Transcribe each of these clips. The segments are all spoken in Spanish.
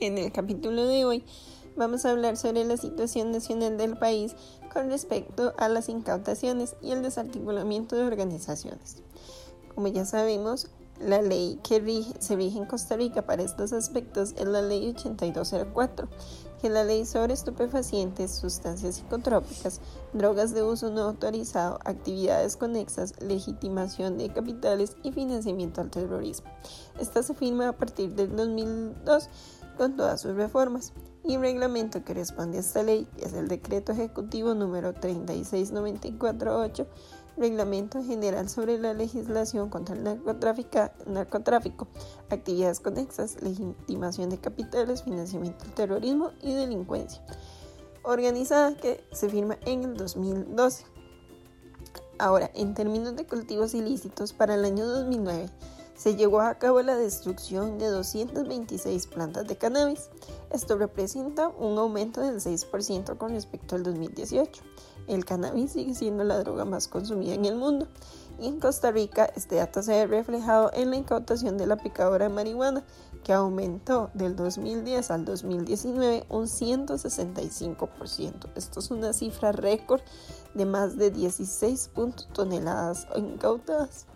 En el capítulo de hoy vamos a hablar sobre la situación nacional del país con respecto a las incautaciones y el desarticulamiento de organizaciones. Como ya sabemos, la ley que se rige en Costa Rica para estos aspectos es la ley 8204, que es la ley sobre estupefacientes, sustancias psicotrópicas, drogas de uso no autorizado, actividades conexas, legitimación de capitales y financiamiento al terrorismo. Esta se firma a partir del 2002 con todas sus reformas. Y reglamento que responde a esta ley es el decreto ejecutivo número 36948 Reglamento General sobre la legislación contra el narcotráfico, actividades conexas, legitimación de capitales, financiamiento del terrorismo y delincuencia, organizada que se firma en el 2012. Ahora, en términos de cultivos ilícitos, para el año 2009 se llevó a cabo la destrucción de 226 plantas de cannabis. Esto representa un aumento del 6% con respecto al 2018 el cannabis sigue siendo la droga más consumida en el mundo. Y en Costa Rica este dato se ve reflejado en la incautación de la picadora de marihuana, que aumentó del 2010 al 2019 un 165%. Esto es una cifra récord de más de 16 toneladas incautadas.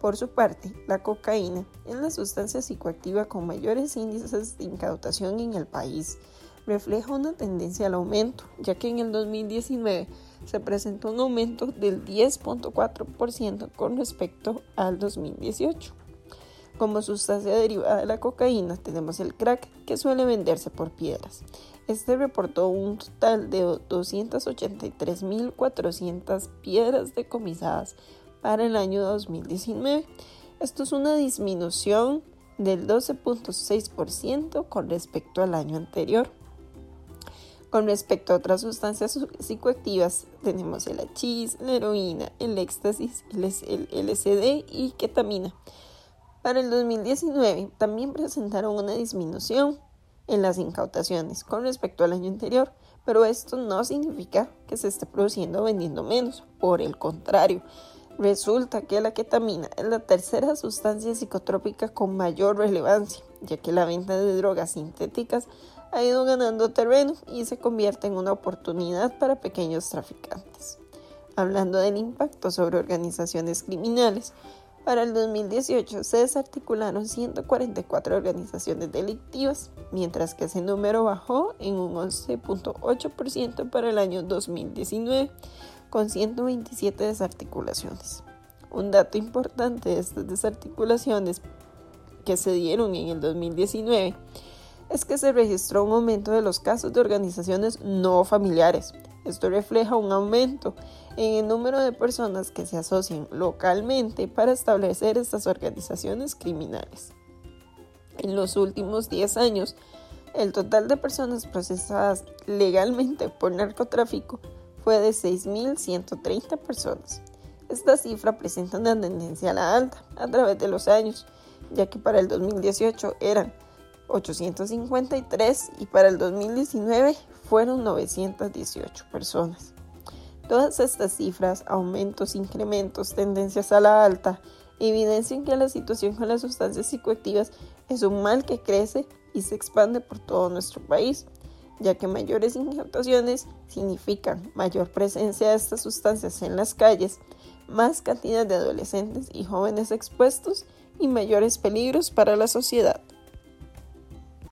Por su parte, la cocaína es la sustancia psicoactiva con mayores índices de incautación en el país refleja una tendencia al aumento, ya que en el 2019 se presentó un aumento del 10.4% con respecto al 2018. Como sustancia derivada de la cocaína tenemos el crack que suele venderse por piedras. Este reportó un total de 283.400 piedras decomisadas para el año 2019. Esto es una disminución del 12.6% con respecto al año anterior. Con respecto a otras sustancias psicoactivas, tenemos el hachís, la heroína, el éxtasis, el LSD y ketamina. Para el 2019 también presentaron una disminución en las incautaciones con respecto al año anterior, pero esto no significa que se esté produciendo o vendiendo menos. Por el contrario, resulta que la ketamina es la tercera sustancia psicotrópica con mayor relevancia, ya que la venta de drogas sintéticas ha ido ganando terreno y se convierte en una oportunidad para pequeños traficantes. Hablando del impacto sobre organizaciones criminales, para el 2018 se desarticularon 144 organizaciones delictivas, mientras que ese número bajó en un 11.8% para el año 2019, con 127 desarticulaciones. Un dato importante de estas desarticulaciones que se dieron en el 2019 es que se registró un aumento de los casos de organizaciones no familiares. Esto refleja un aumento en el número de personas que se asocian localmente para establecer estas organizaciones criminales. En los últimos 10 años, el total de personas procesadas legalmente por narcotráfico fue de 6.130 personas. Esta cifra presenta una tendencia a la alta a través de los años, ya que para el 2018 eran 853 y para el 2019 fueron 918 personas. Todas estas cifras, aumentos, incrementos, tendencias a la alta, evidencian que la situación con las sustancias psicoactivas es un mal que crece y se expande por todo nuestro país, ya que mayores incautaciones significan mayor presencia de estas sustancias en las calles, más cantidad de adolescentes y jóvenes expuestos y mayores peligros para la sociedad.